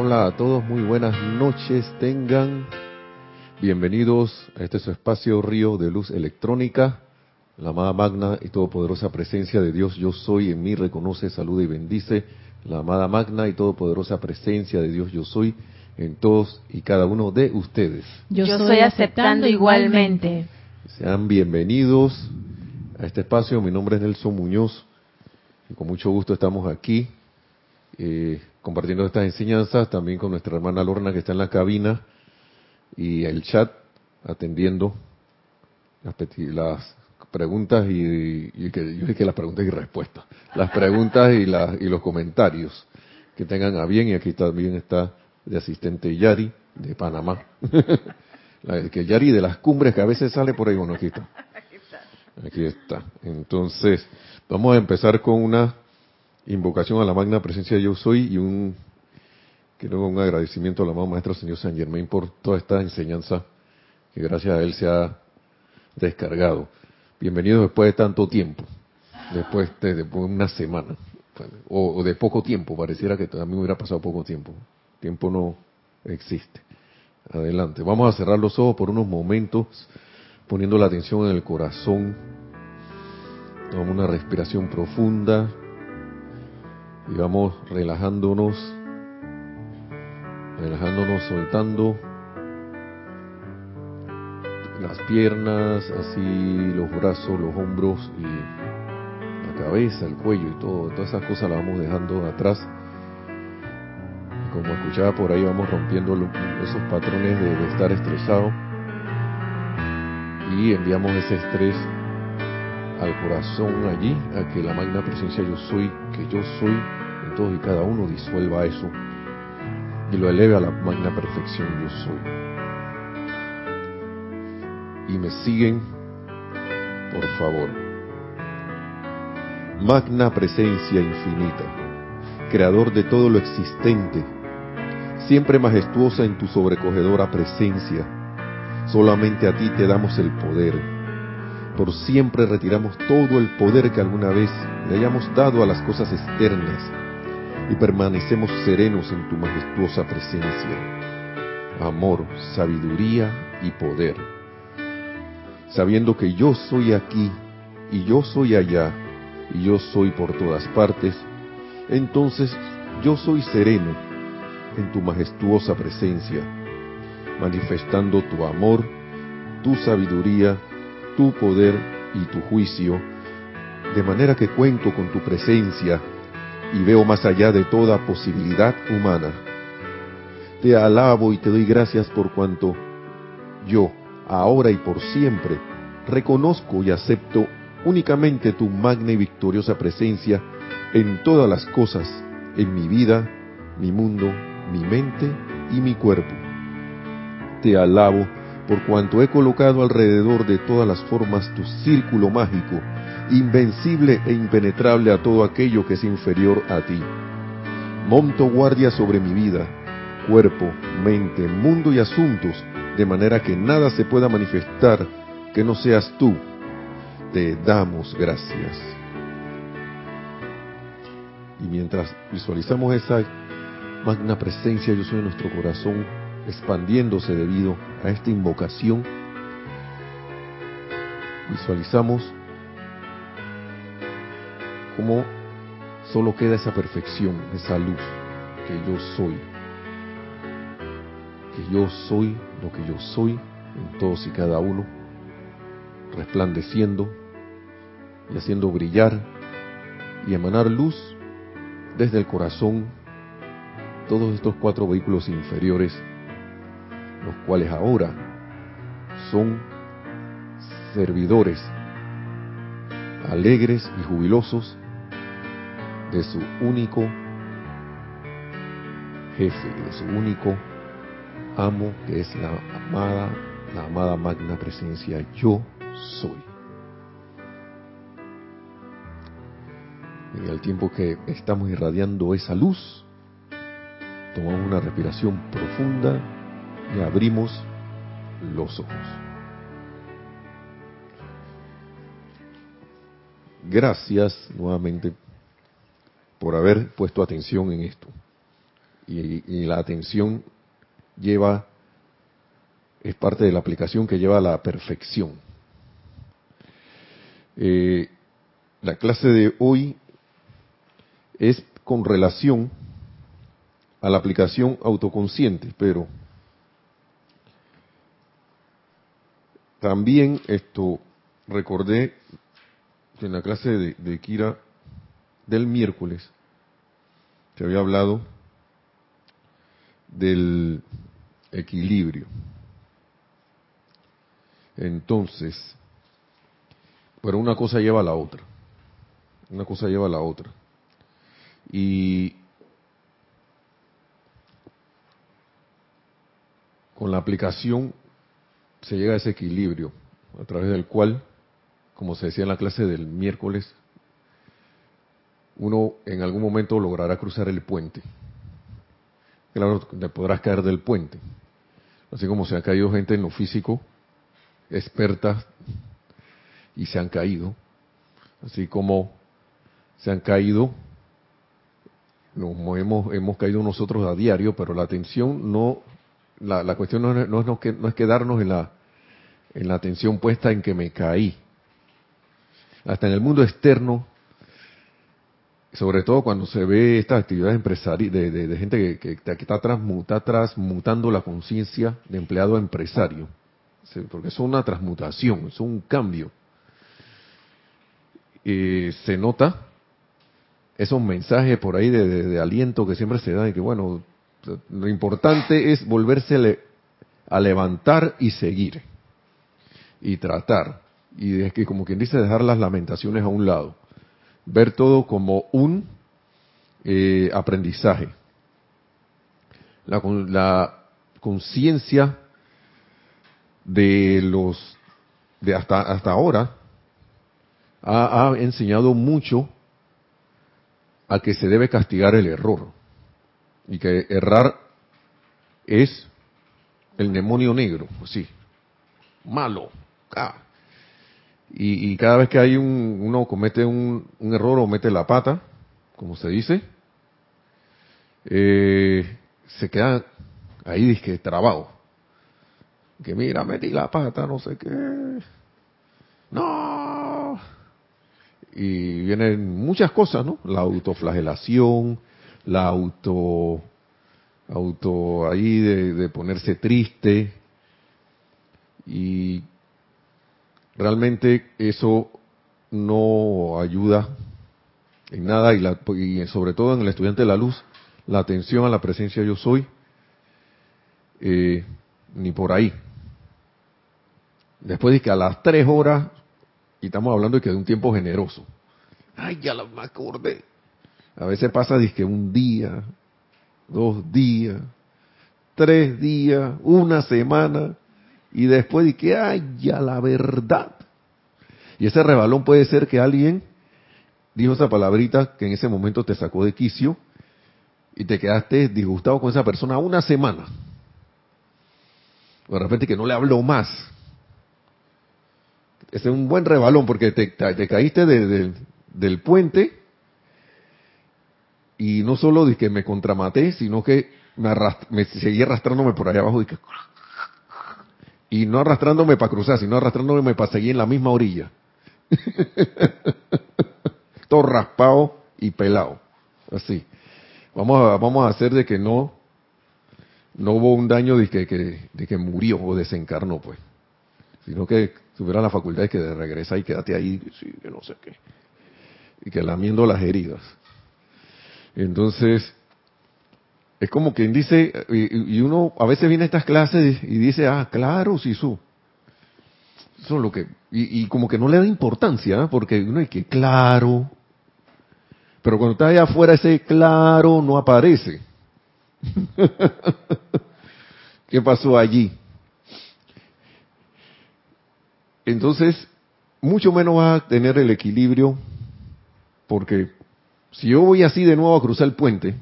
Hola a todos, muy buenas noches tengan. Bienvenidos a este su espacio Río de Luz Electrónica. La amada magna y todopoderosa presencia de Dios Yo Soy en mí reconoce, saluda y bendice. La amada magna y todopoderosa presencia de Dios Yo Soy en todos y cada uno de ustedes. Yo, estoy aceptando igualmente. Sean bienvenidos a este espacio. Mi nombre es Nelson Muñoz y con mucho gusto estamos aquí eh, compartiendo estas enseñanzas también con nuestra hermana Lorna que está en la cabina y el chat atendiendo las, las preguntas y, y, que yo que las preguntas y respuestas, las preguntas y, la, y los comentarios que tengan a bien y aquí también está de asistente Yari de Panamá. la, que Yari de las cumbres que a veces sale por ahí, bueno, aquí está. Aquí está. Entonces, vamos a empezar con una invocación a la magna presencia de yo soy y un quiero un agradecimiento a la mamá maestra señor San Germain por toda esta enseñanza que gracias a él se ha descargado. Bienvenido después de tanto tiempo, después de, una semana, o, de poco tiempo, pareciera que me hubiera pasado poco tiempo. Tiempo no existe. Adelante. Vamos a cerrar los ojos por unos momentos, poniendo la atención en el corazón. Tomamos una respiración profunda y vamos relajándonos, relajándonos, soltando las piernas, así los brazos, los hombros y la cabeza, el cuello y todo, todas esas cosas las vamos dejando atrás. Y como escuchaba por ahí, vamos rompiendo esos patrones de, estar estresado y enviamos ese estrés al corazón allí, a que la magna presencia yo soy, que yo soy, y cada uno disuelva eso y lo eleve a la magna perfección yo soy y me siguen, por favor. Magna presencia infinita, creador de todo lo existente, siempre majestuosa en tu sobrecogedora presencia, solamente a ti te damos el poder. Por siempre retiramos todo el poder que alguna vez le hayamos dado a las cosas externas y permanecemos serenos en tu majestuosa presencia. Amor, sabiduría y poder sabiendo que yo soy aquí y yo soy allá y yo soy por todas partes, entonces yo soy sereno en tu majestuosa presencia, manifestando tu amor, tu sabiduría, tu poder y tu juicio, de manera que cuento con tu presencia y veo más allá de toda posibilidad humana. Te alabo y te doy gracias por cuanto yo, ahora y por siempre, reconozco y acepto únicamente tu magna y victoriosa presencia en todas las cosas, en mi vida, mi mundo, mi mente y mi cuerpo. Te alabo por cuanto he colocado alrededor de todas las formas tu círculo mágico, invencible e impenetrable a todo aquello que es inferior a ti. Monto guardia sobre mi vida, cuerpo, mente, mundo y asuntos, de manera que nada se pueda manifestar que no seas tú. Te damos gracias. Y mientras visualizamos esa magna presencia, yo soy en nuestro corazón, expandiéndose debido a esta invocación, visualizamos cómo solo queda esa perfección, esa luz que yo soy. Que yo soy lo que yo soy en todos y cada uno, resplandeciendo y haciendo brillar y emanar luz desde el corazón todos estos cuatro vehículos inferiores, los cuales ahora son servidores alegres y jubilosos de su único jefe, de su único amo, que es la amada, la amada magna presencia, yo soy. Y al tiempo que estamos irradiando esa luz, tomamos una respiración profunda y abrimos los ojos. Gracias nuevamente por haber puesto atención en esto. y, la atención lleva, es parte de la aplicación que lleva a la perfección. Eh, la clase de hoy es con relación a la aplicación autoconsciente, pero también esto recordé que en la clase de, de Kira del miércoles se había hablado del equilibrio. Entonces, pero una cosa lleva a la otra. Una cosa lleva a la otra. Y con la aplicación se llega a ese equilibrio, a través del cual, como se decía en la clase del miércoles, uno en algún momento logrará cruzar el puente. Claro, te podrás caer del puente. Así como se ha caído gente en lo físico, experta, y se han caído. Así como se han caído, nos hemos, hemos caído nosotros a diario, pero la atención no, la, la cuestión no es, no, es, no es quedarnos en la, en la atención puesta en que me caí. Hasta en el mundo externo sobre todo cuando se ve estas actividades empresariales de, gente que, está, transmutando la conciencia de empleado a empresario, porque es una transmutación, es un cambio. se nota esos mensajes por ahí de, aliento que siempre se dan, y que bueno, lo importante es volverse a levantar y seguir, y tratar, y es que como quien dice, dejar las lamentaciones a un lado ver todo como un eh, aprendizaje. La, conciencia de los de hasta hasta ahora ha, enseñado mucho a que se debe castigar el error y que errar es el demonio negro, sí, malo. Ah, y, cada vez que hay un, uno comete un, error o mete la pata, como se dice, eh, se queda ahí disque trabado. Que mira, metí la pata, no sé qué. No. Y vienen muchas cosas, ¿no? La autoflagelación, la auto, auto ahí de, de ponerse triste. Y realmente eso no ayuda en nada y, sobre todo en el estudiante de la luz, la atención a la presencia yo soy, eh, ni por ahí. Después de que a las tres horas, y estamos hablando de que de un tiempo generoso, ay, ya me acordé. A veces pasa que un día, dos días, tres días, una semana, y después de que, ay, ya la verdad. Y ese rebalón puede ser que alguien dijo esa palabrita que en ese momento te sacó de quicio y te quedaste disgustado con esa persona una semana. de repente que no le habló más. Es un buen rebalón porque te, caíste del puente y no solo de que me contramaté, sino que me, me seguí arrastrándome por allá abajo y que y no arrastrándome para cruzar, sino arrastrándome para seguir en la misma orilla. Todo raspado y pelado. Así. Vamos a, vamos a hacer de que no, no hubo un daño de que, de que murió o desencarnó, pues. Sino que tuviera la facultad de que regresa y quédate ahí, sí, que no sé qué. Y que lamiendo las heridas. Entonces, es como quien dice, y, uno a veces viene a estas clases y dice, ah, claro, sí, su. Eso es lo que, y, como que no le da importancia, ¿eh? porque uno que claro, pero cuando está allá afuera ese claro no aparece. ¿Qué pasó allí? Entonces, mucho menos va a tener el equilibrio, porque si yo voy así de nuevo a cruzar el puente,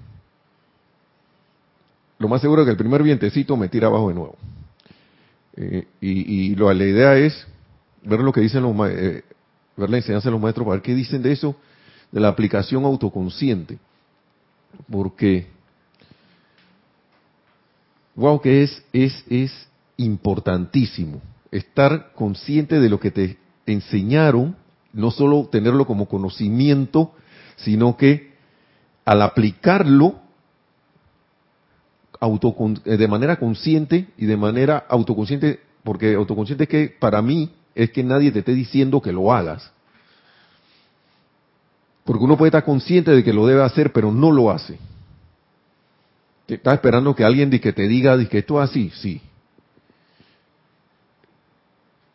lo más seguro es que el primer vientecito me tira abajo de nuevo. Eh, y, la idea es ver lo que dicen los eh, ver la enseñanza de los maestros para ver qué dicen de eso, de la aplicación autoconsciente. Porque wow, que es, es, es importantísimo estar consciente de lo que te enseñaron, no solo tenerlo como conocimiento, sino que al aplicarlo eh, de manera consciente y de manera autoconsciente, porque autoconsciente es que para mí es que nadie te esté diciendo que lo hagas. Porque uno puede estar consciente de que lo debe hacer, pero no lo hace. Estás esperando que alguien que te diga que esto es así, sí.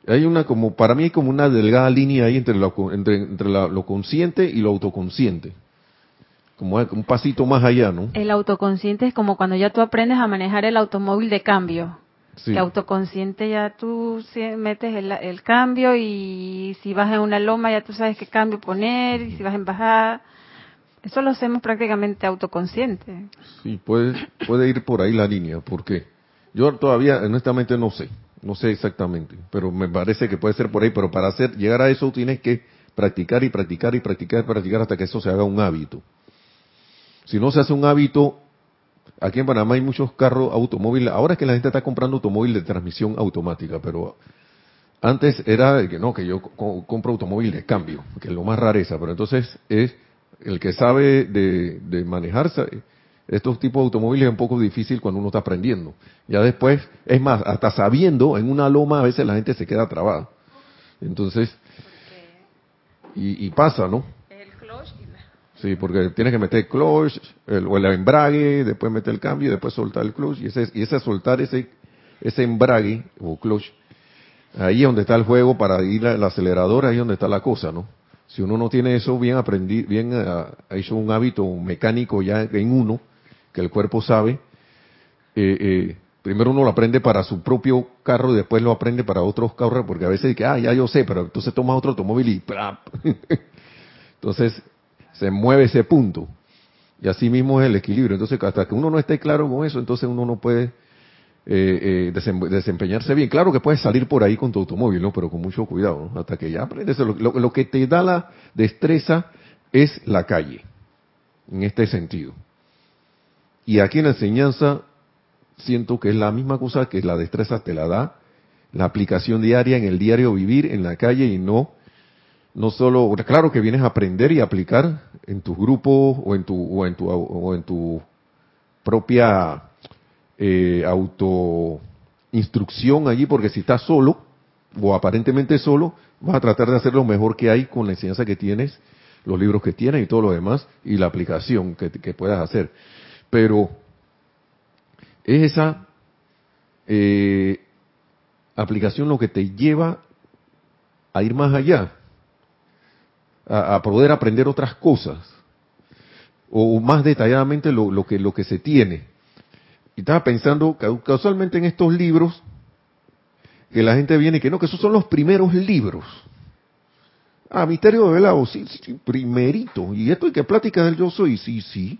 Hay una como, para mí hay como una delgada línea ahí entre entre, entre lo consciente y lo autoconsciente. Como un pasito más allá, ¿no? El autoconsciente es como cuando ya tú aprendes a manejar el automóvil de cambio. Sí. Que autoconsciente ya tú metes el, el, cambio y si vas en una loma ya tú sabes qué cambio poner y si vas en bajada. Eso lo hacemos prácticamente autoconsciente. Sí, puede, puede ir por ahí la línea, porque yo todavía honestamente no sé, no sé exactamente, pero me parece que puede ser por ahí, pero para hacer llegar a eso tienes que practicar y practicar y practicar y practicar hasta que eso se haga un hábito. Si no se hace un hábito, aquí en Panamá hay muchos carros automóviles, ahora es que la gente está comprando automóvil de transmisión automática, pero antes era que no, que yo compro automóvil de cambio, que es lo más rareza, pero entonces es el que sabe de, de manejarse, estos tipos de automóviles es un poco difícil cuando uno está aprendiendo. Ya después, es más, hasta sabiendo, en una loma a veces la gente se queda trabada. Entonces, y, y pasa, ¿no? Sí, porque tienes que meter clutch el, o el embrague, después meter el cambio, y después soltar el clutch y ese, y ese soltar ese ese embrague o clutch, ahí es donde está el juego para ir al acelerador, ahí es donde está la cosa, ¿no? Si uno no tiene eso bien aprendido, bien uh, hecho un hábito mecánico ya en uno, que el cuerpo sabe, eh, eh, primero uno lo aprende para su propio carro y después lo aprende para otros carros, porque a veces dice, ah, ya yo sé, pero entonces toma otro automóvil y entonces se mueve ese punto. Y así mismo es el equilibrio. Entonces, hasta que uno no esté claro con eso, entonces uno no puede eh, eh, desempeñarse bien. Claro que puedes salir por ahí con tu automóvil, ¿no? Pero con mucho cuidado, Hasta que ya aprendes. Lo, lo, que te da la destreza es la calle, en este sentido. Y aquí en la enseñanza siento que es la misma cosa que la destreza te la da la aplicación diaria en el diario vivir en la calle y no no solo claro que vienes a aprender y aplicar en tu grupo o en tu o en tu o en tu propia eh, auto instrucción allí, porque si estás solo, o aparentemente solo, vas a tratar de hacer lo mejor que hay con la enseñanza que tienes, los libros que tienes y todo lo demás, y la aplicación que, puedas hacer. Pero es esa eh, aplicación lo que te lleva a ir más allá, a, poder aprender otras cosas, o más detalladamente lo, lo, que, lo que se tiene. Y estaba pensando casualmente en estos libros que la gente viene y que no, que esos son los primeros libros. Ah, Misterio de Velado, sí, sí, primerito. Y esto y que plática del yo soy, sí, sí.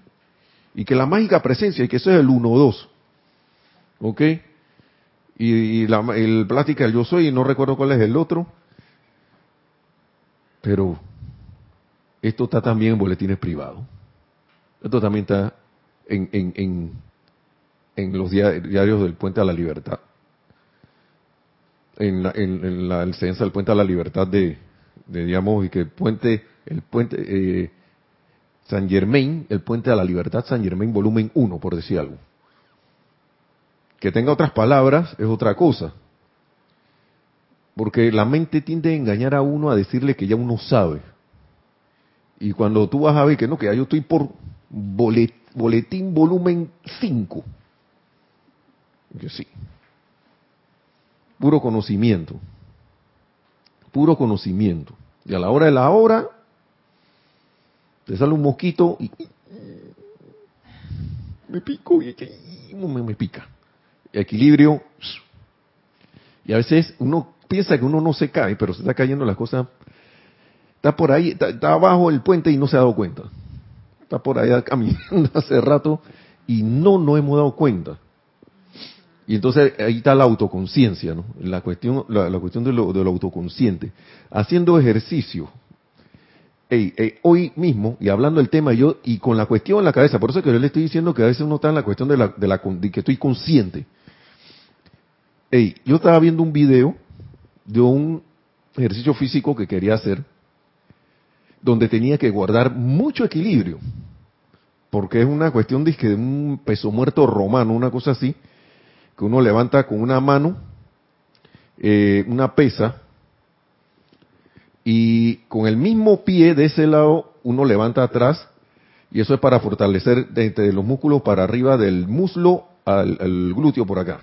Y que la mágica presencia, y que eso es el 1-2. ¿Ok? Y, la, el plática del yo soy, y no recuerdo cuál es el otro. Pero esto está también en boletines privados. Esto también está en, en en los diarios del Puente a la Libertad. En la, en, la enseñanza del Puente a la Libertad de, de digamos, y que el puente, el puente, eh, San Germain, el Puente a la Libertad San Germain, volumen 1, por decir algo. Que tenga otras palabras es otra cosa. Porque la mente tiende a engañar a uno a decirle que ya uno sabe. Y cuando tú vas a ver que no, que ya yo estoy por boletín volumen 5 que sí. Puro conocimiento. Puro conocimiento. Y a la hora de la hora, te sale un mosquito y me pico y me, me pica. Equilibrio. Y a veces uno piensa que uno no se cae, pero se está cayendo las cosas. Está por ahí, está, abajo el puente y no se ha dado cuenta. Está por ahí caminando hace rato y no nos hemos dado cuenta. Y entonces ahí está la autoconciencia, ¿no? La cuestión, la, cuestión de lo, de lo, autoconsciente. Haciendo ejercicio, hoy mismo, y hablando del tema, yo, y con la cuestión en la cabeza, por eso es que yo le estoy diciendo que a veces uno está en la cuestión de, la, de, la, de que estoy consciente. Ey, yo estaba viendo un video de un ejercicio físico que quería hacer, donde tenía que guardar mucho equilibrio, porque es una cuestión de, un peso muerto romano, una cosa así, que uno levanta con una mano eh, una pesa y con el mismo pie de ese lado uno levanta atrás y eso es para fortalecer desde los músculos para arriba del muslo al, glúteo por acá.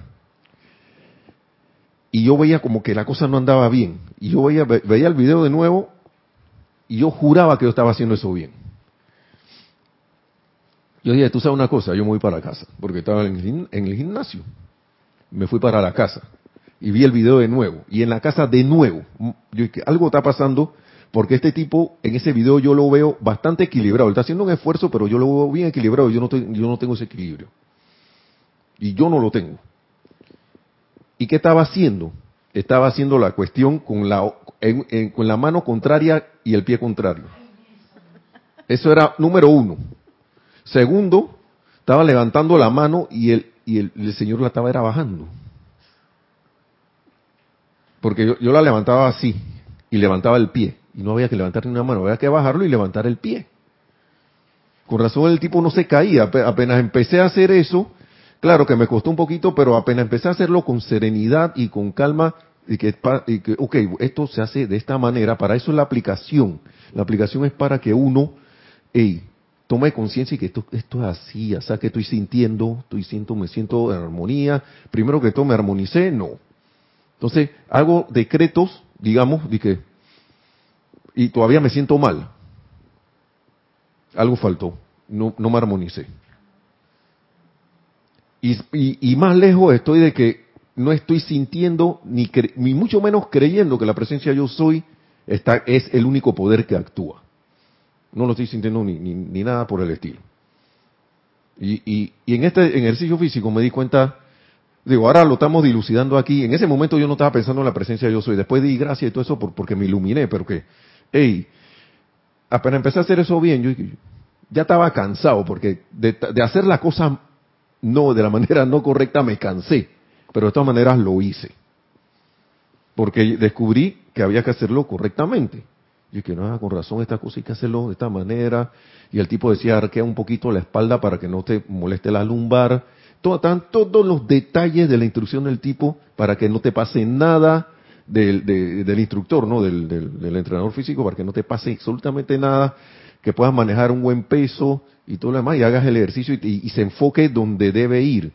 Y yo veía como que la cosa no andaba bien. Y yo veía, veía el video de nuevo y yo juraba que yo estaba haciendo eso bien. Yo dije, tú sabes una cosa, yo me voy para casa, porque estaba en el gimnasio. Me fui para la casa y vi el video de nuevo. Y en la casa de nuevo. Yo, algo está pasando porque este tipo en ese video yo lo veo bastante equilibrado. Él está haciendo un esfuerzo, pero yo lo veo bien equilibrado. Yo no, yo no tengo ese equilibrio. Y yo no lo tengo. ¿Y qué estaba haciendo? Estaba haciendo la cuestión con la, con la mano contraria y el pie contrario. Eso era número uno. Segundo, estaba levantando la mano y el, y el, Señor la estaba era bajando. Porque yo, la levantaba así y levantaba el pie. Y no había que levantar ni una mano, había que bajarlo y levantar el pie. Con razón el tipo no se caía. Apenas empecé a hacer eso, claro que me costó un poquito, pero apenas empecé a hacerlo con serenidad y con calma, y que, y ok, esto se hace de esta manera, para eso es la aplicación. La aplicación es para que uno, hey, tome conciencia y que esto, esto es así, o sea, que estoy sintiendo, estoy siento, me siento en armonía. Primero que todo me armonicé, no. Entonces, hago decretos, digamos, de que, y todavía me siento mal. Algo faltó, no, no me armonicé. Y, más lejos estoy de que no estoy sintiendo, ni, ni mucho menos creyendo que la presencia yo soy está, es el único poder que actúa. No lo estoy sintiendo ni, ni, nada por el estilo. Y, y, y en este ejercicio físico me di cuenta Digo, ahora lo estamos dilucidando aquí. En ese momento yo no estaba pensando en la presencia de yo soy. Después di gracias y todo eso porque me iluminé, pero que, hey, apenas empecé a hacer eso bien, yo ya estaba cansado porque de, hacer la cosa no, de la manera no correcta me cansé. Pero de todas maneras lo hice. Porque descubrí que había que hacerlo correctamente. Y que no, con razón esta cosa hay que hacerlo de esta manera. Y el tipo decía, arquea un poquito la espalda para que no te moleste la lumbar están todos los detalles de la instrucción del tipo para que no te pase nada del, del instructor, ¿no? Del, del, entrenador físico, para que no te pase absolutamente nada, que puedas manejar un buen peso y todo lo demás, y hagas el ejercicio y, se enfoque donde debe ir.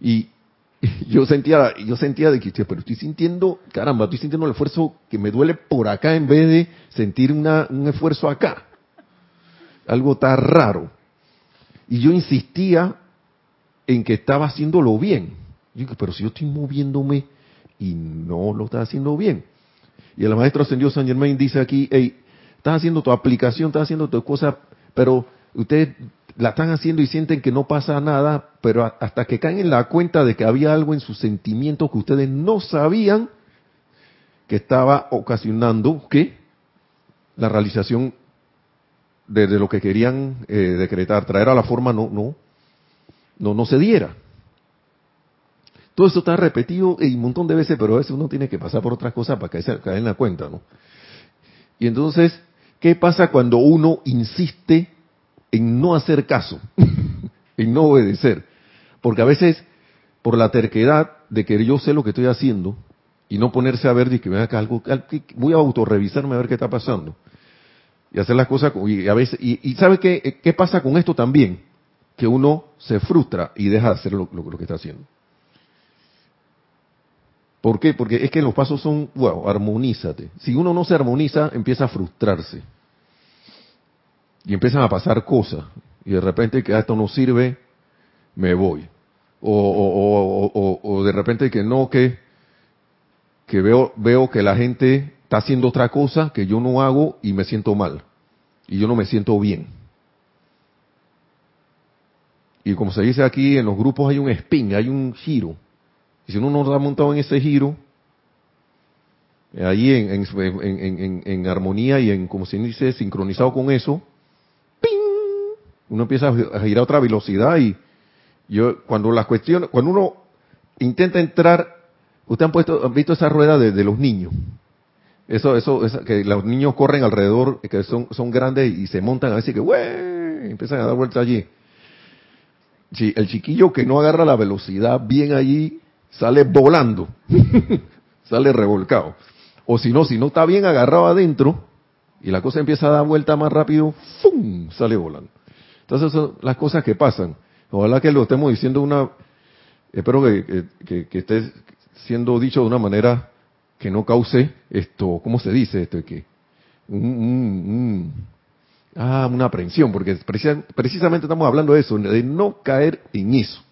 Y, yo sentía, yo sentía de que, pero estoy sintiendo, caramba, estoy sintiendo el esfuerzo que me duele por acá en vez de sentir una, un esfuerzo acá. Algo tan raro. Y yo insistía en que estaba haciéndolo bien. Yo pero si yo estoy moviéndome y no lo está haciendo bien. Y el maestro ascendió San Germain dice aquí, hey, estás haciendo tu aplicación, estás haciendo tu cosa, pero ustedes la están haciendo y sienten que no pasa nada, pero hasta que caen en la cuenta de que había algo en sus sentimientos que ustedes no sabían que estaba ocasionando que la realización de, lo que querían eh, decretar, traer a la forma, no, no, no, no se diera. Todo esto está repetido un montón de veces, pero a veces uno tiene que pasar por otras cosas para caer, en la cuenta, ¿no? Y entonces, ¿qué pasa cuando uno insiste en no hacer caso, en no obedecer? Porque a veces, por la terquedad de que yo sé lo que estoy haciendo y no ponerse a ver, y que me haga algo, voy a autorrevisarme a ver qué está pasando y hacer las cosas y a veces y, y sabe qué qué pasa con esto también que uno se frustra y deja de hacer lo, que está haciendo. ¿Por qué? Porque es que los pasos son, wow, armonízate. Si uno no se armoniza, empieza a frustrarse. Y empiezan a pasar cosas. Y de repente que ah, esto no sirve, me voy. O, de repente que no, que, que veo, veo que la gente está haciendo otra cosa que yo no hago y me siento mal. Y yo no me siento bien. Y como se dice aquí, en los grupos hay un spin, hay un giro. Y si uno no está montado en ese giro, ahí en, en, armonía y en, como se dice, sincronizado con eso, ¡ping! uno empieza a girar a otra velocidad y yo, cuando las cuestiones, cuando uno intenta entrar, ustedes han puesto, han visto esa rueda de, los niños. Eso, eso, que los niños corren alrededor, que son, son grandes y se montan a veces que, ¡wey! Empiezan a dar vueltas allí. Si el chiquillo que no agarra la velocidad bien allí, sale volando, sale revolcado. O si no, si no está bien agarrado adentro y la cosa empieza a dar vuelta más rápido, ¡fum! sale volando. Entonces son las cosas que pasan. Ojalá que lo estemos diciendo una, espero que, que, esté siendo dicho de una manera que no cause esto, ¿cómo se dice esto? Que ah, una aprensión, porque precisamente estamos hablando de eso, de no caer en eso,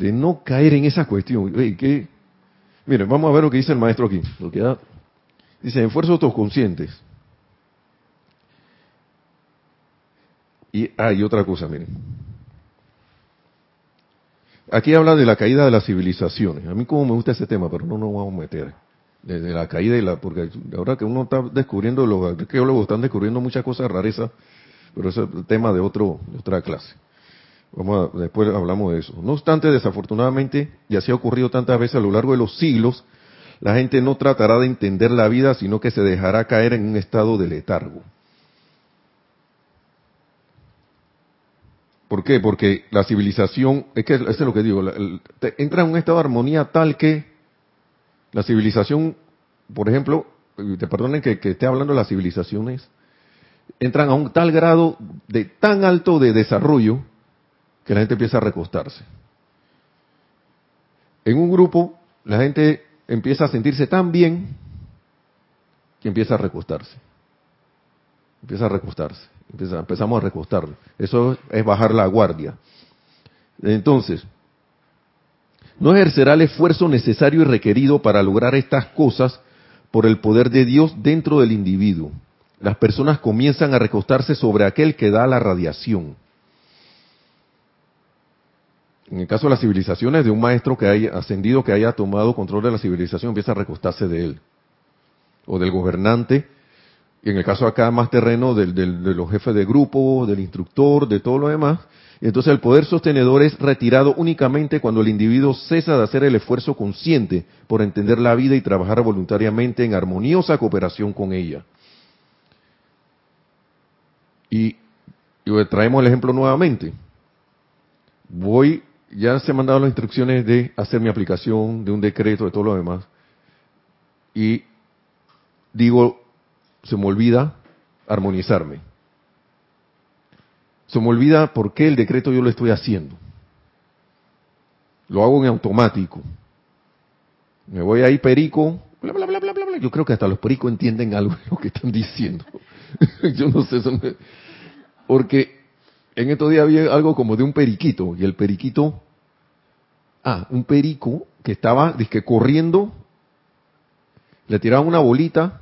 de no caer en esa cuestión. ¿qué, Miren, vamos a ver lo que dice el maestro aquí. Lo que dice, esfuerzos autoconscientes. Y hay otra cosa, miren. Aquí habla de la caída de las civilizaciones. A mí como me gusta ese tema, pero no nos vamos a meter. De, la caída y la... Porque ahora que uno está descubriendo, los arqueólogos están descubriendo muchas cosas rarezas, pero es el tema de, otro, de otra clase. Vamos a, después hablamos de eso. No obstante, desafortunadamente, y así ha ocurrido tantas veces a lo largo de los siglos, la gente no tratará de entender la vida, sino que se dejará caer en un estado de letargo. ¿Por qué? Porque la civilización, es que eso es lo que digo, entra en un estado de armonía tal que la civilización, por ejemplo, te perdonen que, que esté hablando de las civilizaciones, entran a un tal grado de tan alto de desarrollo que la gente empieza a recostarse. En un grupo, la gente empieza a sentirse tan bien que empieza a recostarse. Empieza a recostarse. empezamos a recostarlo. Eso es bajar la guardia. Entonces, no ejercerá el esfuerzo necesario y requerido para lograr estas cosas por el poder de Dios dentro del individuo. Las personas comienzan a recostarse sobre aquel que da la radiación en el caso de las civilizaciones, de un maestro que haya ascendido, que haya tomado control de la civilización, empieza a recostarse de él. O del gobernante, y en el caso acá más terreno del, de los jefes de grupo, del instructor, de todo lo demás. Y entonces el poder sostenedor es retirado únicamente cuando el individuo cesa de hacer el esfuerzo consciente por entender la vida y trabajar voluntariamente en armoniosa cooperación con ella. Y, y traemos el ejemplo nuevamente. Voy ya se han dado las instrucciones de hacer mi aplicación, de un decreto, de todo lo demás. Y digo, se me olvida armonizarme. Se me olvida por qué el decreto yo lo estoy haciendo. Lo hago en automático. Me voy ahí perico, bla, bla, bla, bla, bla, bla. Yo creo que hasta los pericos entienden algo de lo que están diciendo. yo no sé, porque en estos días había algo como de un periquito, y el periquito, ah, un perico que estaba, que corriendo, le tiraban una bolita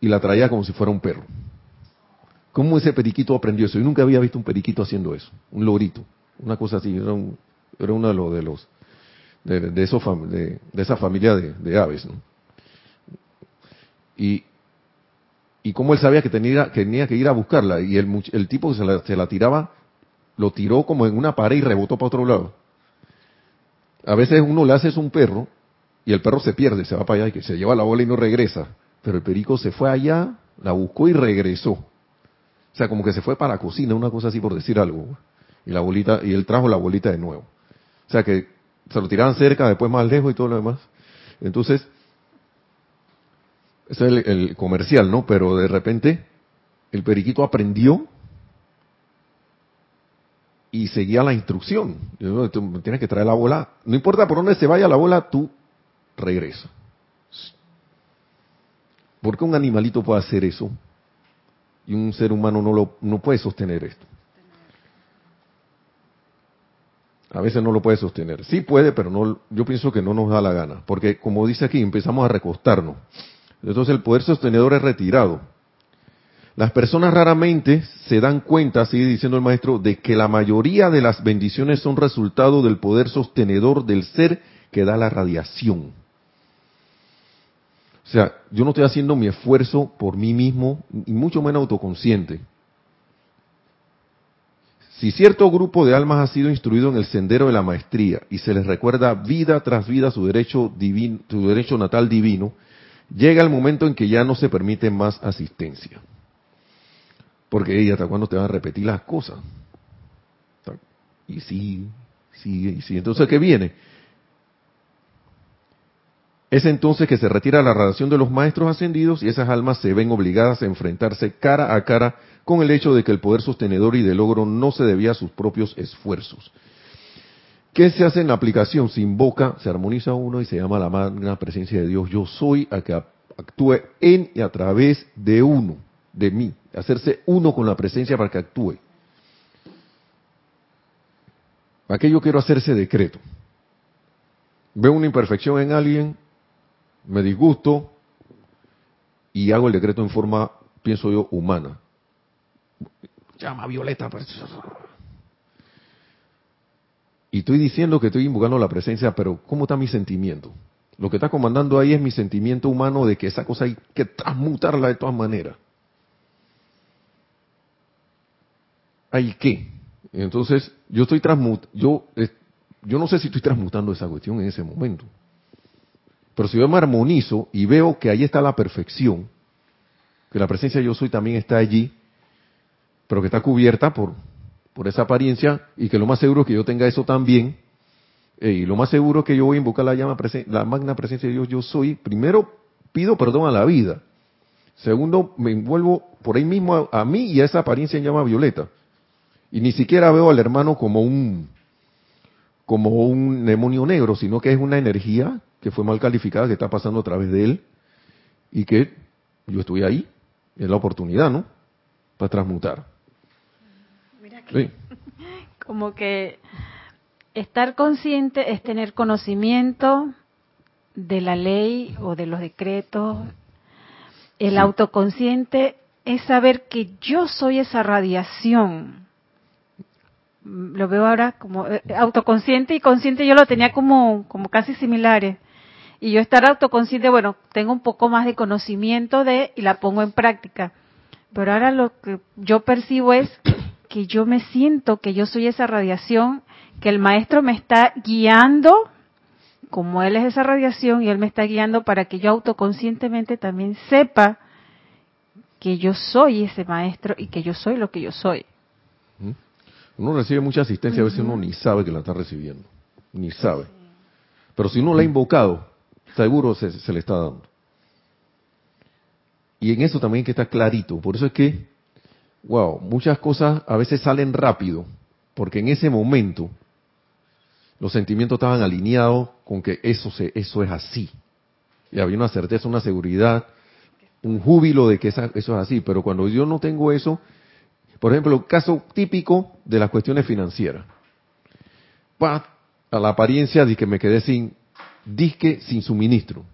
y la traía como si fuera un perro. ¿Cómo ese periquito aprendió eso? Yo nunca había visto un periquito haciendo eso, un lorito, una cosa así, era, era uno de los, de los, de, de, esa familia de, aves, ¿no? Y, y cómo él sabía que tenía, que tenía que ir a buscarla, y el, el tipo se la, se la tiraba lo tiró como en una pared y rebotó para otro lado. A veces uno le hace un perro y el perro se pierde, se va para allá y se lleva la bola y no regresa. Pero el perico se fue allá, la buscó y regresó. O sea, como que se fue para la cocina, una cosa así por decir algo. Y la bolita, y él trajo la bolita de nuevo. O sea que se lo tiraban cerca, después más lejos y todo lo demás. Entonces, ese es el, el comercial, ¿no? Pero de repente, el periquito aprendió y seguía la instrucción. tienes que traer la bola. No importa por dónde se vaya la bola, tú regresa. ¿Por qué un animalito puede hacer eso? Y un ser humano no, lo, no puede sostener esto. A veces no lo puede sostener. Sí puede, pero no, yo pienso que no nos da la gana. Porque como dice aquí, empezamos a recostarnos. Entonces el poder sostenedor es retirado. Las personas raramente se dan cuenta, sigue diciendo el maestro, de que la mayoría de las bendiciones son resultado del poder sostenedor del ser que da la radiación. O sea, yo no estoy haciendo mi esfuerzo por mí mismo, y mucho menos autoconsciente. Si cierto grupo de almas ha sido instruido en el sendero de la maestría y se les recuerda vida tras vida su derecho, divino, su derecho natal divino, llega el momento en que ya no se permite más asistencia. Porque ella, ¿hasta cuándo te van a repetir las cosas? Y sí, sí, y sí. Entonces, ¿qué viene? Es entonces que se retira la radiación de los maestros ascendidos y esas almas se ven obligadas a enfrentarse cara a cara con el hecho de que el poder sostenedor y de logro no se debía a sus propios esfuerzos. ¿Qué se hace en la aplicación? Se invoca, se armoniza uno y se llama la magna presencia de Dios. Yo soy a que actúe en y a través de uno, de mí. Hacerse uno con la presencia para que actúe. ¿Para qué yo quiero hacer ese decreto? Veo una imperfección en alguien, me disgusto y hago el decreto en forma, pienso yo, humana. Llama Violeta. Pues. Y estoy diciendo que estoy invocando la presencia, pero ¿cómo está mi sentimiento? Lo que está comandando ahí es mi sentimiento humano de que esa cosa hay que transmutarla de todas maneras. ¿Hay qué? Entonces, yo estoy transmut, yo, yo no sé si estoy transmutando esa cuestión en ese momento. Pero si yo me armonizo y veo que ahí está la perfección, que la presencia de yo soy también está allí, pero que está cubierta por, por esa apariencia y que lo más seguro es que yo tenga eso también, y lo más seguro es que yo voy a invocar la llama la magna presencia de Dios yo soy, primero pido perdón a la vida, segundo me envuelvo por ahí mismo a, mí y a esa apariencia en llama violeta, y ni siquiera veo al hermano como un como un demonio negro, sino que es una energía que fue mal calificada, que está pasando a través de él, y que yo estoy ahí, es la oportunidad, ¿no? Para transmutar. Mira que, como que estar consciente es tener conocimiento de la ley o de los decretos. El autoconsciente es saber que yo soy esa radiación lo veo ahora como eh, autoconsciente y consciente yo lo tenía como, como casi similares. Y yo estar autoconsciente, bueno, tengo un poco más de conocimiento de y la pongo en práctica. Pero ahora lo que yo percibo es que yo me siento que yo soy esa radiación, que el maestro me está guiando, como él es esa radiación, y él me está guiando para que yo autoconscientemente también sepa que yo soy ese maestro y que yo soy lo que yo soy. Uno recibe mucha asistencia, a veces uno ni sabe que la está recibiendo, ni sabe. Pero si uno la ha invocado, seguro se, le está dando. Y en eso también que está clarito. Por eso es que, wow, muchas cosas a veces salen rápido, porque en ese momento los sentimientos estaban alineados con que eso, se, eso es así. Y había una certeza, una seguridad, un júbilo de que eso es así. Pero cuando yo no tengo eso, por ejemplo, caso típico de las cuestiones financieras. Va a la apariencia de que me quedé sin disque, sin suministro.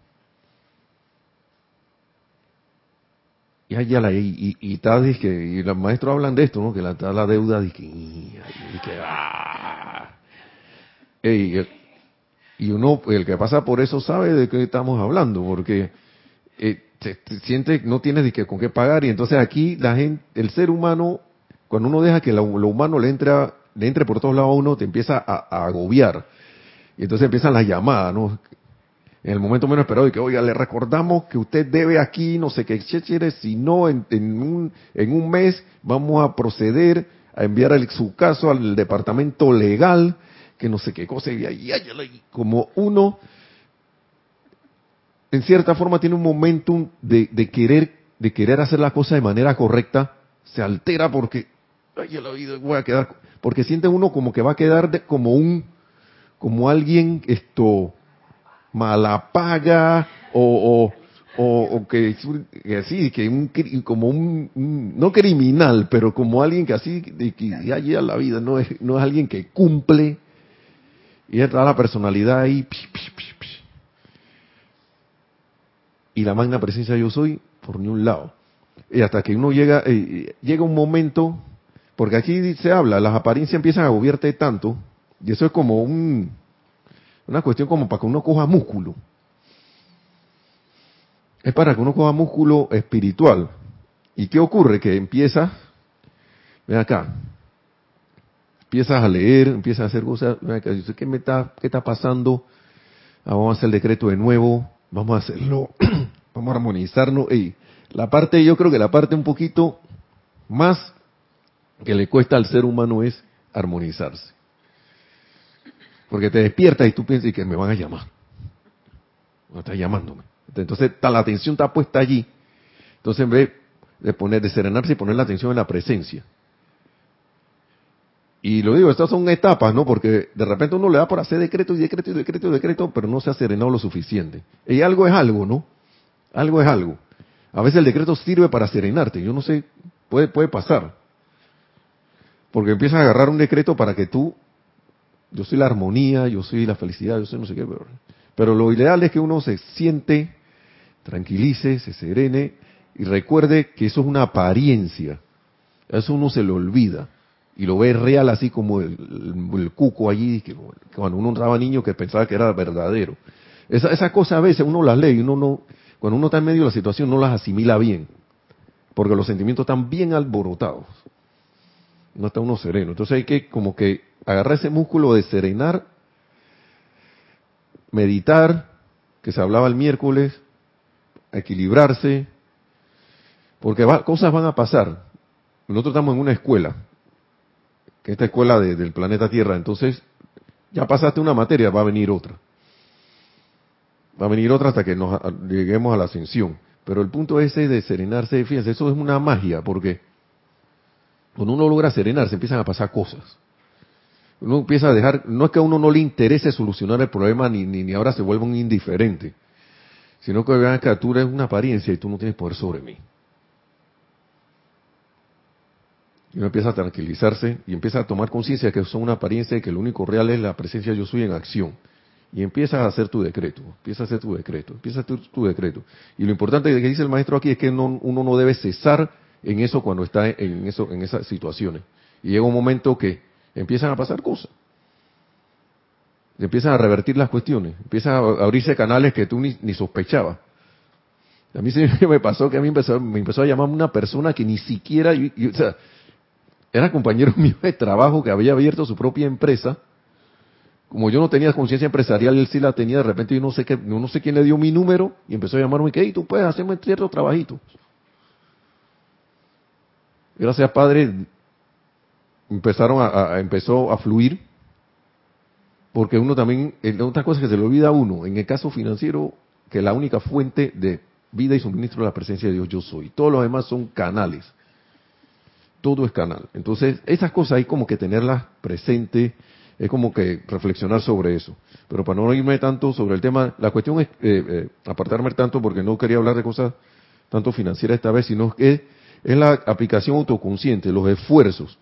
Y allá la y, y, y los maestros hablan de esto, ¿no? Que la, la deuda de que, y, que ah. y uno, el que pasa por eso sabe de qué estamos hablando, porque eh, te, siente no tienes con qué pagar y entonces aquí la gente, el ser humano cuando uno deja que lo, humano le, entra, le entre por todos lados a uno, te empieza a, agobiar. Y entonces empiezan las llamadas, ¿no? En el momento menos esperado, y que, oiga, le recordamos que usted debe aquí, no sé qué, si no, en, un, en un mes vamos a proceder a enviar su caso al departamento legal, que no sé qué cosa, y ahí, como uno, en cierta forma, tiene un momentum de, de querer de querer hacer la cosa de manera correcta, se altera porque porque siente uno como que va a quedar como un, como alguien, esto, malapaga, o, o, o, que, así, que un, como un, no criminal, pero como alguien que así, de que ya llega la vida, no es, no es alguien que cumple, y entra la personalidad ahí, y la magna presencia yo soy por ni un lado. Y hasta que uno llega, eh, llega un momento porque aquí se habla, las apariencias empiezan a agobiarte tanto, y eso es como un, una cuestión como para que uno coja músculo. es para que uno coja músculo espiritual. ¿Y qué ocurre? Que empieza, ven acá, empiezas a leer, empiezas a hacer cosas, ven acá, ¿qué, me está, ¿qué está pasando? Ah, vamos a hacer el decreto de nuevo, vamos a hacerlo, vamos a armonizarnos. Y la parte, yo creo que la parte un poquito más que le cuesta al ser humano es armonizarse. Porque te despiertas y tú piensas que me van a llamar. No está llamándome. Entonces la atención está puesta allí. Entonces en vez de poner, de serenarse y poner la atención en la presencia. Y lo digo, estas son etapas, ¿no? Porque de repente uno le da por hacer decreto y decreto y decreto y decreto, pero no se ha serenado lo suficiente. Y algo es algo, ¿no? Algo es algo. A veces el decreto sirve para serenarte. Yo no sé, puede, puede pasar. Porque empiezas a agarrar un decreto para que tú, yo soy la armonía, yo soy la felicidad, yo soy no sé qué, pero, pero lo ideal es que uno se siente, tranquilice, se serene y recuerde que eso es una apariencia. Eso uno se lo olvida y lo ve real así como el, cuco allí, que, cuando uno estaba niño que pensaba que era verdadero. Esas esa cosas a veces uno las lee y uno no, cuando uno está en medio de la situación no las asimila bien, porque los sentimientos están bien alborotados. No está uno sereno. Entonces hay que como que agarrar ese músculo de serenar, meditar, que se hablaba el miércoles, equilibrarse, porque cosas van a pasar. Nosotros estamos en una escuela, que esta escuela del planeta Tierra, entonces ya pasaste una materia, va a venir otra. Va a venir otra hasta que nos lleguemos a la ascensión. Pero el punto ese de serenarse, fíjense, eso es una magia, porque cuando uno logra serenarse empiezan a pasar cosas. Uno empieza a dejar, no es que a uno no le interese solucionar el problema ni, ni, ni ahora se vuelva un indiferente, sino que vean que tú eres una apariencia y tú no tienes poder sobre mí. Y uno empieza a tranquilizarse y empieza a tomar conciencia de que son una apariencia y que lo único real es la presencia yo soy en acción. Y empiezas a hacer tu decreto, empieza a hacer tu decreto, empieza a hacer tu decreto. Y lo importante que dice el maestro aquí es que uno no debe cesar en eso cuando está en, eso, en esas situaciones. Y llega un momento que empiezan a pasar cosas. Empiezan a revertir las cuestiones, empiezan a abrirse canales que tú ni, sospechabas. A mí sí me pasó que a mí me empezó a llamar una persona que ni siquiera, era compañero mío de trabajo que había abierto su propia empresa. Como yo no tenía conciencia empresarial, él sí la tenía, de repente yo no sé no sé quién le dio mi número y empezó a llamarme y que, tú puedes hacerme cierto trabajito. Gracias, Padre, empezaron a, empezó a fluir, porque uno también, otra cosa que se le olvida a uno, en el caso financiero, que la única fuente de vida y suministro es la presencia de Dios yo soy. Todos los demás son canales todo es canal. Entonces, esas cosas hay como que tenerlas presentes, es como que reflexionar sobre eso. Pero para no irme tanto sobre el tema, la cuestión es eh, eh, apartarme tanto porque no quería hablar de cosas tanto financieras esta vez, sino que es la aplicación autoconsciente, los esfuerzos.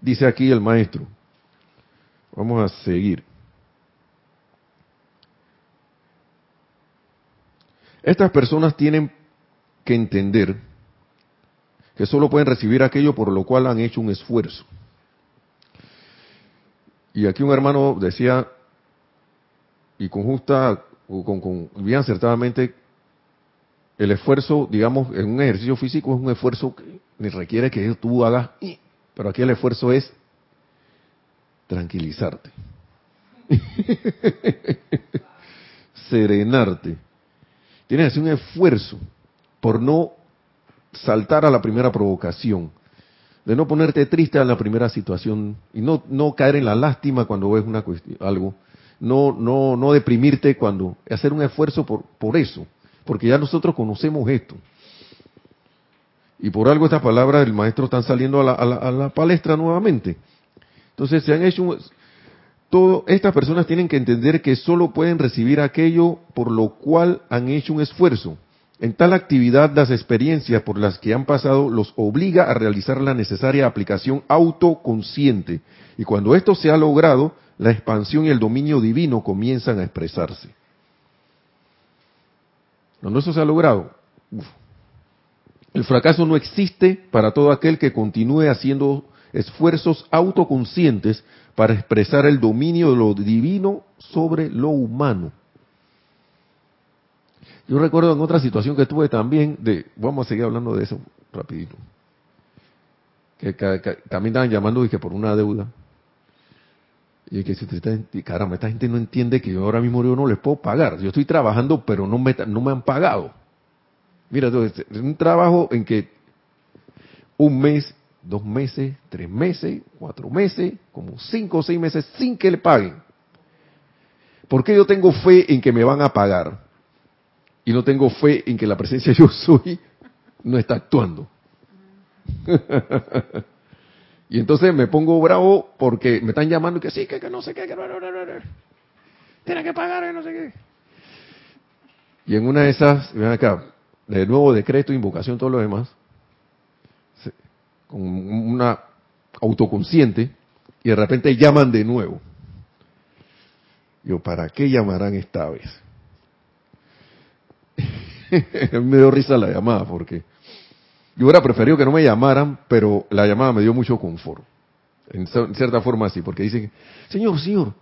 Dice aquí el maestro. Vamos a seguir. Estas personas tienen que entender que solo pueden recibir aquello por lo cual han hecho un esfuerzo. Y aquí un hermano decía, y con justa, o con, bien acertadamente, el esfuerzo, digamos, en un ejercicio físico es un esfuerzo que requiere que tú hagas, pero aquí el esfuerzo es tranquilizarte, serenarte. Tienes que hacer un esfuerzo por no saltar a la primera provocación, de no ponerte triste a la primera situación y no, no caer en la lástima cuando ves una cuestión, algo, no, no, no deprimirte cuando, hacer un esfuerzo por, por eso, porque ya nosotros conocemos esto. Y por algo estas palabras del maestro están saliendo a la, a la, palestra nuevamente. Entonces se han hecho, todo, estas personas tienen que entender que solo pueden recibir aquello por lo cual han hecho un esfuerzo. En tal actividad, las experiencias por las que han pasado los obliga a realizar la necesaria aplicación autoconsciente. Y cuando esto se ha logrado, la expansión y el dominio divino comienzan a expresarse. Cuando eso se ha logrado, el fracaso no existe para todo aquel que continúe haciendo esfuerzos autoconscientes para expresar el dominio de lo divino sobre lo humano. Yo recuerdo en otra situación que tuve también de, vamos a seguir hablando de eso rapidito, que, también estaban llamando que por una deuda. Y que si caramba, esta gente no entiende que yo ahora mismo yo no les puedo pagar. Yo estoy trabajando, pero no me, no me han pagado. Mira, es un trabajo en que un mes, dos meses, tres meses, cuatro meses, como cinco o seis meses sin que le paguen. ¿Por qué yo tengo fe en que me van a pagar? Y no tengo fe en que la presencia yo soy no está actuando. y entonces me pongo bravo porque me están llamando que sí, que, no sé qué, que tiene que pagar, no sé qué. Y en una de esas, ven acá, de nuevo decreto, invocación, todo lo demás, con una autoconsciente, y de repente llaman de nuevo. Yo, ¿para qué llamarán esta vez? me dio risa la llamada porque yo hubiera preferido que no me llamaran, pero la llamada me dio mucho confort. En cierta forma así, porque dicen, señor, señor,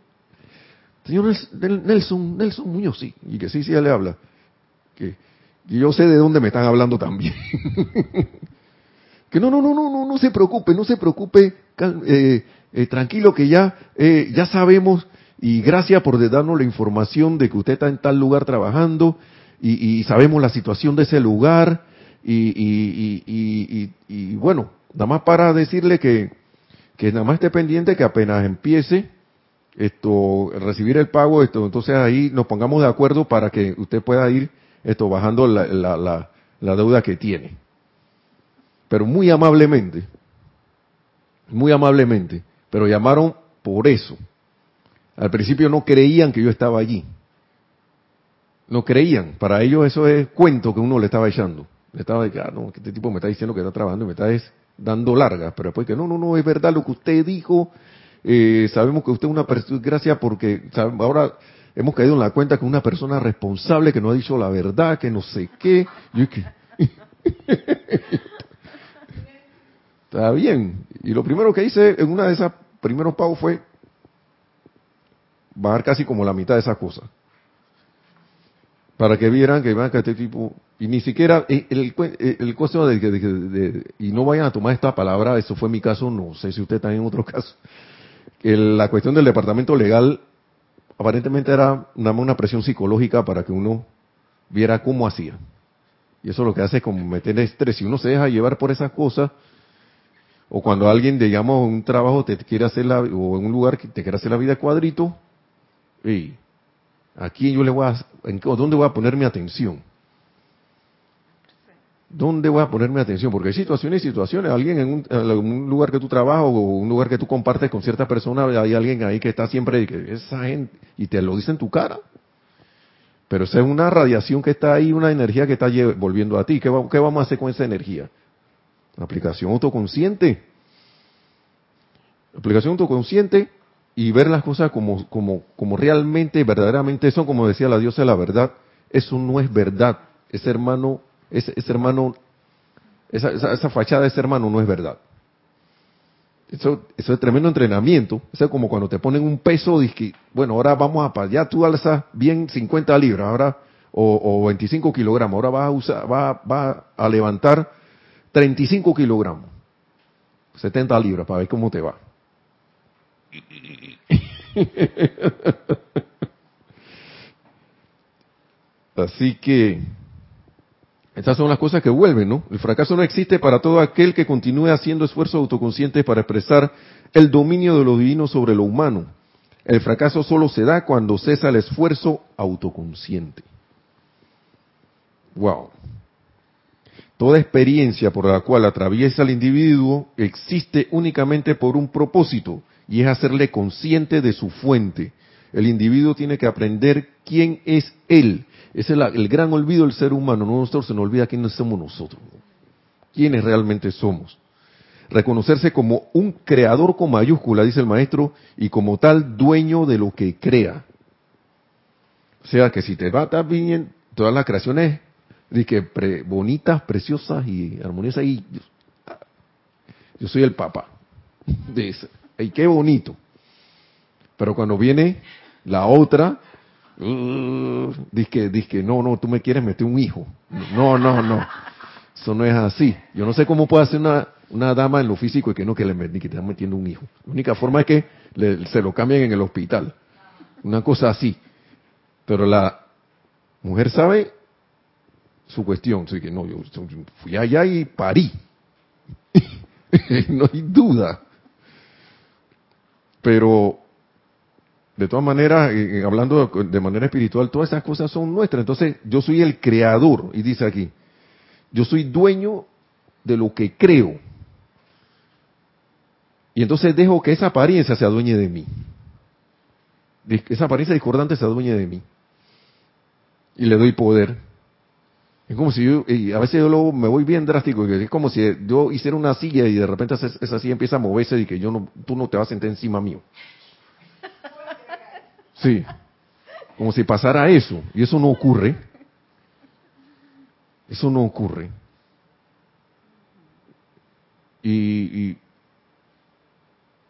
señor Nelson, Nelson Muñoz, sí, y que sí, sí, ya le habla. Que, yo sé de dónde me están hablando también. que no, no, no, no, no, no se preocupe, no se preocupe, eh, eh, tranquilo que ya, eh, ya sabemos y gracias por darnos la información de que usted está en tal lugar trabajando y, sabemos la situación de ese lugar y, y, bueno, nada más para decirle que, que nada más esté pendiente que apenas empiece esto recibir el pago, esto entonces ahí nos pongamos de acuerdo para que usted pueda ir esto bajando la, la, la, deuda que tiene. Pero muy amablemente, muy amablemente, pero llamaron por eso. Al principio no creían que yo estaba allí. No creían. Para ellos eso es cuento que uno le estaba echando. Estaba diciendo, ah, no, este tipo me está diciendo que está trabajando y me está dando largas. Pero después que no, no, no, es verdad lo que usted dijo. Eh, sabemos que usted es una persona, gracias porque ahora hemos caído en la cuenta que una persona responsable que no ha dicho la verdad, que no sé qué. Está bien. Y lo primero que hice en una de esas primeros pagos fue bajar casi como la mitad de esa cosa. Para que vieran que van a este tipo, y ni siquiera el, el, el costo de, de, y no vayan a tomar esta palabra, eso fue mi caso, no sé si usted está en otro caso, que la cuestión del departamento legal aparentemente era nada una presión psicológica para que uno viera cómo hacía. Y eso lo que hace es como meter estrés. Si uno se deja llevar por esas cosas, o cuando alguien, digamos, un trabajo te quiere hacer la, o en un lugar que te quiere hacer la vida cuadrito, y aquí yo le voy a, ¿en, ¿dónde voy a poner mi atención? ¿Dónde voy a poner mi atención? Porque hay situaciones y situaciones. Alguien en un, lugar que tú trabajas o un lugar que tú compartes con cierta persona, hay alguien ahí que está siempre y que esa gente, y te lo dice en tu cara. Pero esa es una radiación que está ahí, una energía que está volviendo a ti. ¿Qué, qué vamos a hacer con esa energía? Aplicación autoconsciente. Aplicación autoconsciente y ver las cosas como, como, como realmente, verdaderamente son, como decía la diosa de la verdad. Eso no es verdad. Ese hermano ese, hermano, esa, esa, fachada de ese hermano no es verdad. Eso, eso es tremendo entrenamiento. Eso es como cuando te ponen un peso, que, bueno, ahora vamos a, ya tú alzas bien 50 libras, ahora, o, o 25 kilogramos, ahora vas a usar, va, va a levantar 35 kilogramos, 70 libras, para ver cómo te va. Así que estas son las cosas que vuelven, ¿no? El fracaso no existe para todo aquel que continúe haciendo esfuerzos autoconscientes para expresar el dominio de lo divino sobre lo humano. El fracaso solo se da cuando cesa el esfuerzo autoconsciente. Wow. Toda experiencia por la cual atraviesa el individuo existe únicamente por un propósito y es hacerle consciente de su fuente. El individuo tiene que aprender quién es él es el, gran olvido del ser humano. Nosotros se nos olvida quiénes somos nosotros. Quiénes realmente somos. Reconocerse como un creador con mayúscula, dice el maestro, y como tal dueño de lo que crea. O sea que si te va estar bien, todas las creaciones de que bonitas, preciosas y armoniosas, y yo, soy el papá. Dice, y qué bonito. Pero cuando viene la otra, dice que, no, no, tú me quieres meter un hijo. No, no, no. Eso no es así. Yo no sé cómo puede hacer una, una dama en lo físico y que no que le que te están metiendo un hijo. La única forma es que se lo cambien en el hospital. Una cosa así. Pero la mujer sabe su cuestión. Así que no, yo fui allá y parí. no hay duda. Pero, de todas maneras, eh, eh, hablando de manera espiritual, todas esas cosas son nuestras. Entonces, yo soy el creador, y dice aquí, yo soy dueño de lo que creo. Y entonces dejo que esa apariencia se adueñe de mí. Esa apariencia discordante se adueñe de mí. Y le doy poder. Es como si yo, y a veces yo luego me voy bien drástico, es como si yo hiciera una silla y de repente esa silla empieza a moverse y que yo no, tú no te vas a sentar encima mío. Sí, como si pasara eso, y eso no ocurre. Eso no ocurre. Y,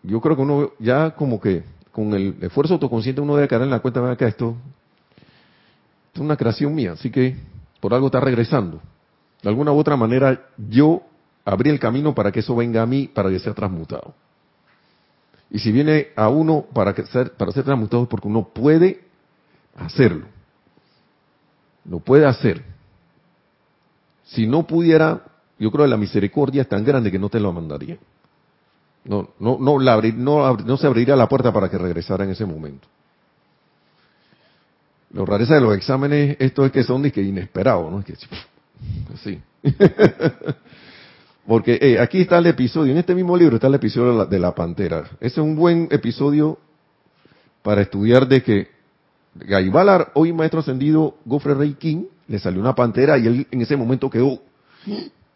yo creo que uno ya como que con el esfuerzo autoconsciente uno debe caer en la cuenta de que esto, esto es una creación mía, así que por algo está regresando. De alguna u otra manera, yo abrí el camino para que eso venga a mí, para que sea transmutado. Y si viene a uno para, que ser, para ser transmutado es porque uno puede hacerlo. Lo puede hacer. Si no pudiera, yo creo que la misericordia es tan grande que no te lo mandaría. No, no, no, no, no se abriría la puerta para que regresara en ese momento. Lo rareza de los exámenes, esto es que son inesperados, ¿no? Es que, así. Porque eh, aquí está el episodio, en este mismo libro está el episodio de la, pantera. Ese es un buen episodio para estudiar de que Gaibalar, hoy maestro ascendido Gofre Rey King, le salió una pantera y él en ese momento quedó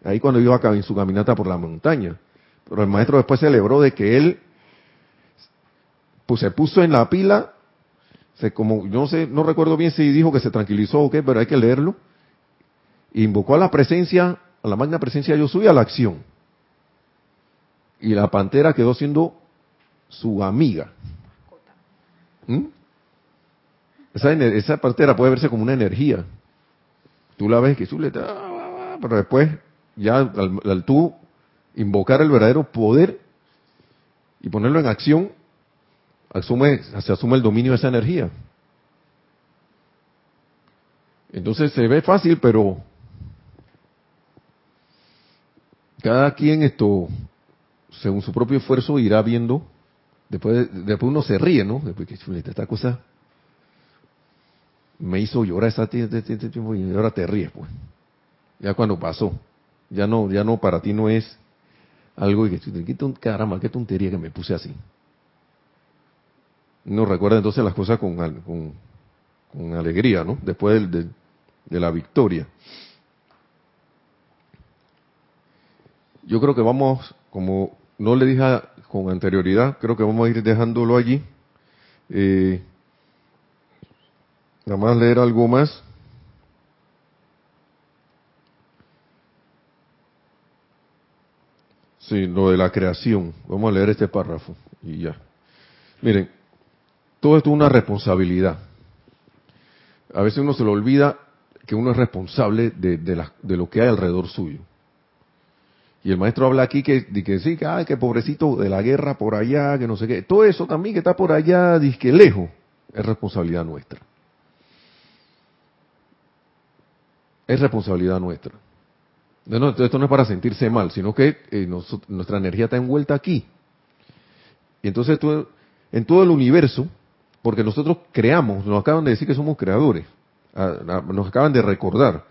ahí cuando iba en su caminata por la montaña. Pero el maestro después celebró de que él pues se puso en la pila como, yo no no recuerdo bien si dijo que se tranquilizó o qué, pero hay que leerlo. Invocó a la presencia, a la magna presencia yo soy a la acción. Y la pantera quedó siendo su amiga. ¿Mm? Esa, pantera puede verse como una energía. Tú la ves que le pero después, ya al, al tú invocar el verdadero poder y ponerlo en acción, asume, se asume el dominio de esa energía. Entonces se ve fácil, pero cada quien esto, según su propio esfuerzo, irá viendo. Después, después uno se ríe, ¿no? Después que esta cosa me hizo llorar esa tiempo y ahora te ríes, pues. Ya cuando pasó, ya no, ya no para ti no es algo que caramba, qué tontería que me puse así nos recuerda entonces las cosas con, con, alegría, ¿no? Después de, la victoria. Yo creo que vamos, como no le dije con anterioridad, creo que vamos a ir dejándolo allí. Eh, nada más leer algo más. Sí, lo de la creación. Vamos a leer este párrafo y ya. Miren, todo esto es una responsabilidad. A veces uno se le olvida que uno es responsable de, lo que hay alrededor suyo. Y el maestro habla aquí que, que sí, que, ay, que pobrecito de la guerra por allá, que no sé qué. Todo eso también que está por allá, que lejos, es responsabilidad nuestra. Es responsabilidad nuestra. esto no es para sentirse mal, sino que eh, nuestra energía está envuelta aquí. Y entonces en todo el universo porque nosotros creamos, nos acaban de decir que somos creadores, nos acaban de recordar.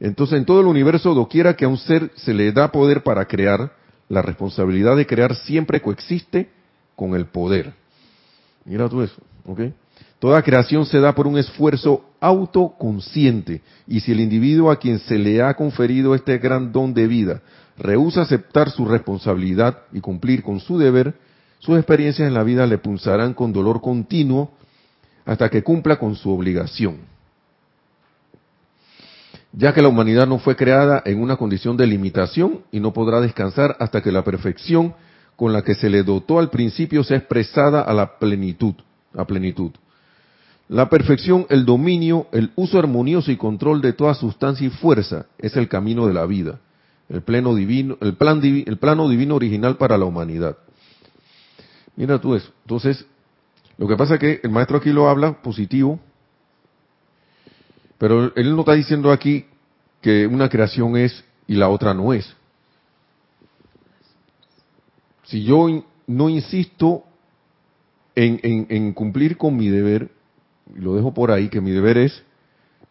Entonces, en todo el universo, doquiera que a un ser se le da poder para crear, la responsabilidad de crear siempre coexiste con el poder. Mira tú eso, ¿ok? Toda creación se da por un esfuerzo autoconsciente, y si el individuo a quien se le ha conferido este gran don de vida rehúsa aceptar su responsabilidad y cumplir con su deber, sus experiencias en la vida le pulsarán con dolor continuo hasta que cumpla con su obligación. Ya que la humanidad no fue creada en una condición de limitación y no podrá descansar hasta que la perfección con la que se le dotó al principio sea expresada a la plenitud, a plenitud. La perfección, el dominio, el uso armonioso y control de toda sustancia y fuerza es el camino de la vida, el, pleno divino, el, plan el plano divino original para la humanidad. Mira tú eso. Entonces, lo que pasa es que el maestro aquí lo habla positivo, pero él no está diciendo aquí que una creación es y la otra no es. Si yo no insisto en, cumplir con mi deber, y lo dejo por ahí, que mi deber es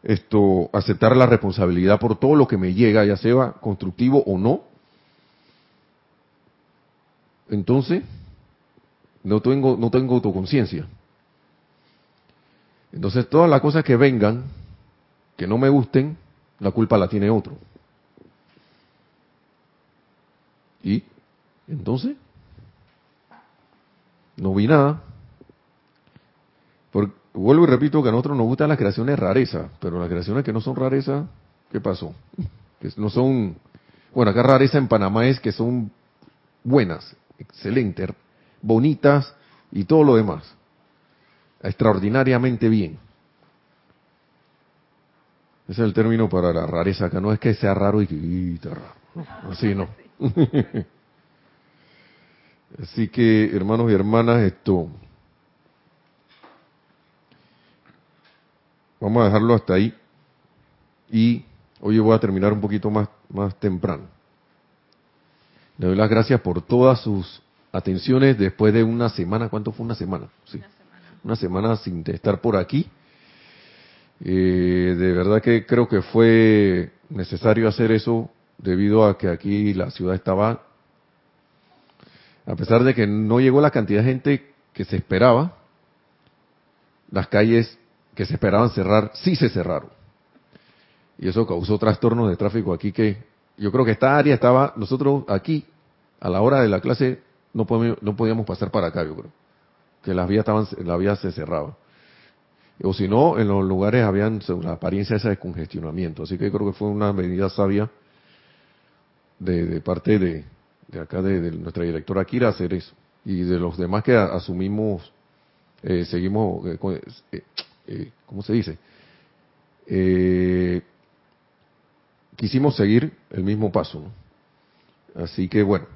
esto aceptar la responsabilidad por todo lo que me llega, ya sea constructivo o no, entonces no tengo, no tengo autoconciencia. Entonces todas las cosas que vengan, que no me gusten, la culpa la tiene otro. Y entonces, no vi nada. Porque, vuelvo y repito que a nosotros nos gustan las creaciones rareza, pero las creaciones que no son rareza, ¿qué pasó? Que no son, bueno, acá rareza en Panamá es que son buenas, excelentes, bonitas y todo lo demás. Extraordinariamente bien. Ese es el término para la rareza, acá no es que sea raro y que raro. Así no. Así que, hermanos y hermanas, esto. Vamos a dejarlo hasta ahí. Y hoy voy a terminar un poquito más, más temprano. Le doy las gracias por todas sus atenciones después de una semana. ¿Cuánto fue una semana? Sí. Una semana, sin estar por aquí. Eh, de verdad que creo que fue necesario hacer eso debido a que aquí la ciudad estaba a pesar de que no llegó la cantidad de gente que se esperaba, las calles que se esperaban cerrar sí se cerraron. Y eso causó trastornos de tráfico aquí que yo creo que esta área estaba, nosotros aquí, a la hora de la clase, no podíamos, no podíamos pasar para acá, yo creo. Que las vías estaban, la vía se cerraba. O si no, en los lugares habían la apariencia esa de congestionamiento. Así que creo que fue una medida sabia de parte de, de acá de, nuestra directora Kira hacer eso. Y de los demás que asumimos, eh, seguimos, eh, eh, ¿cómo se dice? quisimos seguir el mismo paso. Así que bueno,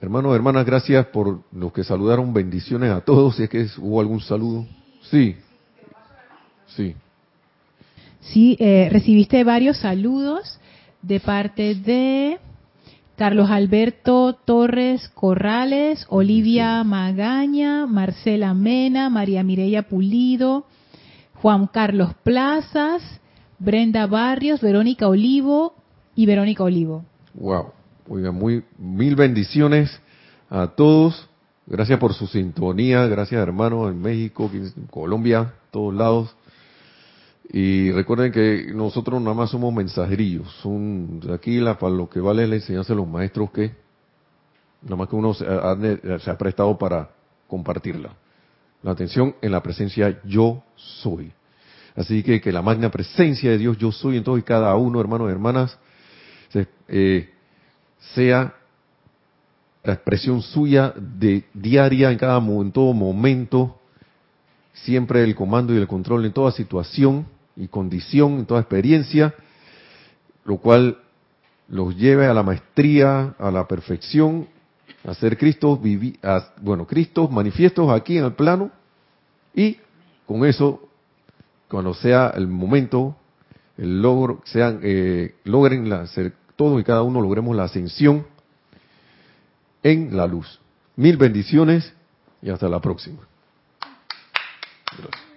hermanos, hermanas, gracias por los que saludaron, bendiciones a todos, si es que hubo algún saludo. Sí, sí. Sí, recibiste varios saludos de parte de Carlos Alberto Torres Corrales, Olivia Magaña, Marcela Mena, María Mireya Pulido, Juan Carlos Plazas, Brenda Barrios, Verónica Olivo y Verónica Olivo. Wow, oiga, muy mil bendiciones a todos. Gracias por su sintonía, gracias hermanos en México, Colombia, todos lados. Y recuerden que nosotros nada más somos mensajerillos. Son, aquí la, para lo que vale la enseñanza de los maestros que nada más que uno se ha, prestado para compartirla. La atención en la presencia yo soy. Así que que la magna presencia de Dios yo soy en todo y cada uno, hermanos y hermanas, eh, sea la expresión suya de diaria en cada en todo momento, siempre el comando y el control en toda situación y condición, en toda experiencia, lo cual los lleve a la maestría, a la perfección, a ser Cristo, bueno, Cristo manifiestos aquí en el plano y con eso, cuando sea el momento, el logro, sean, eh, logren la, ser, todos y cada uno logremos la ascensión en la luz. Mil bendiciones y hasta la próxima. Gracias.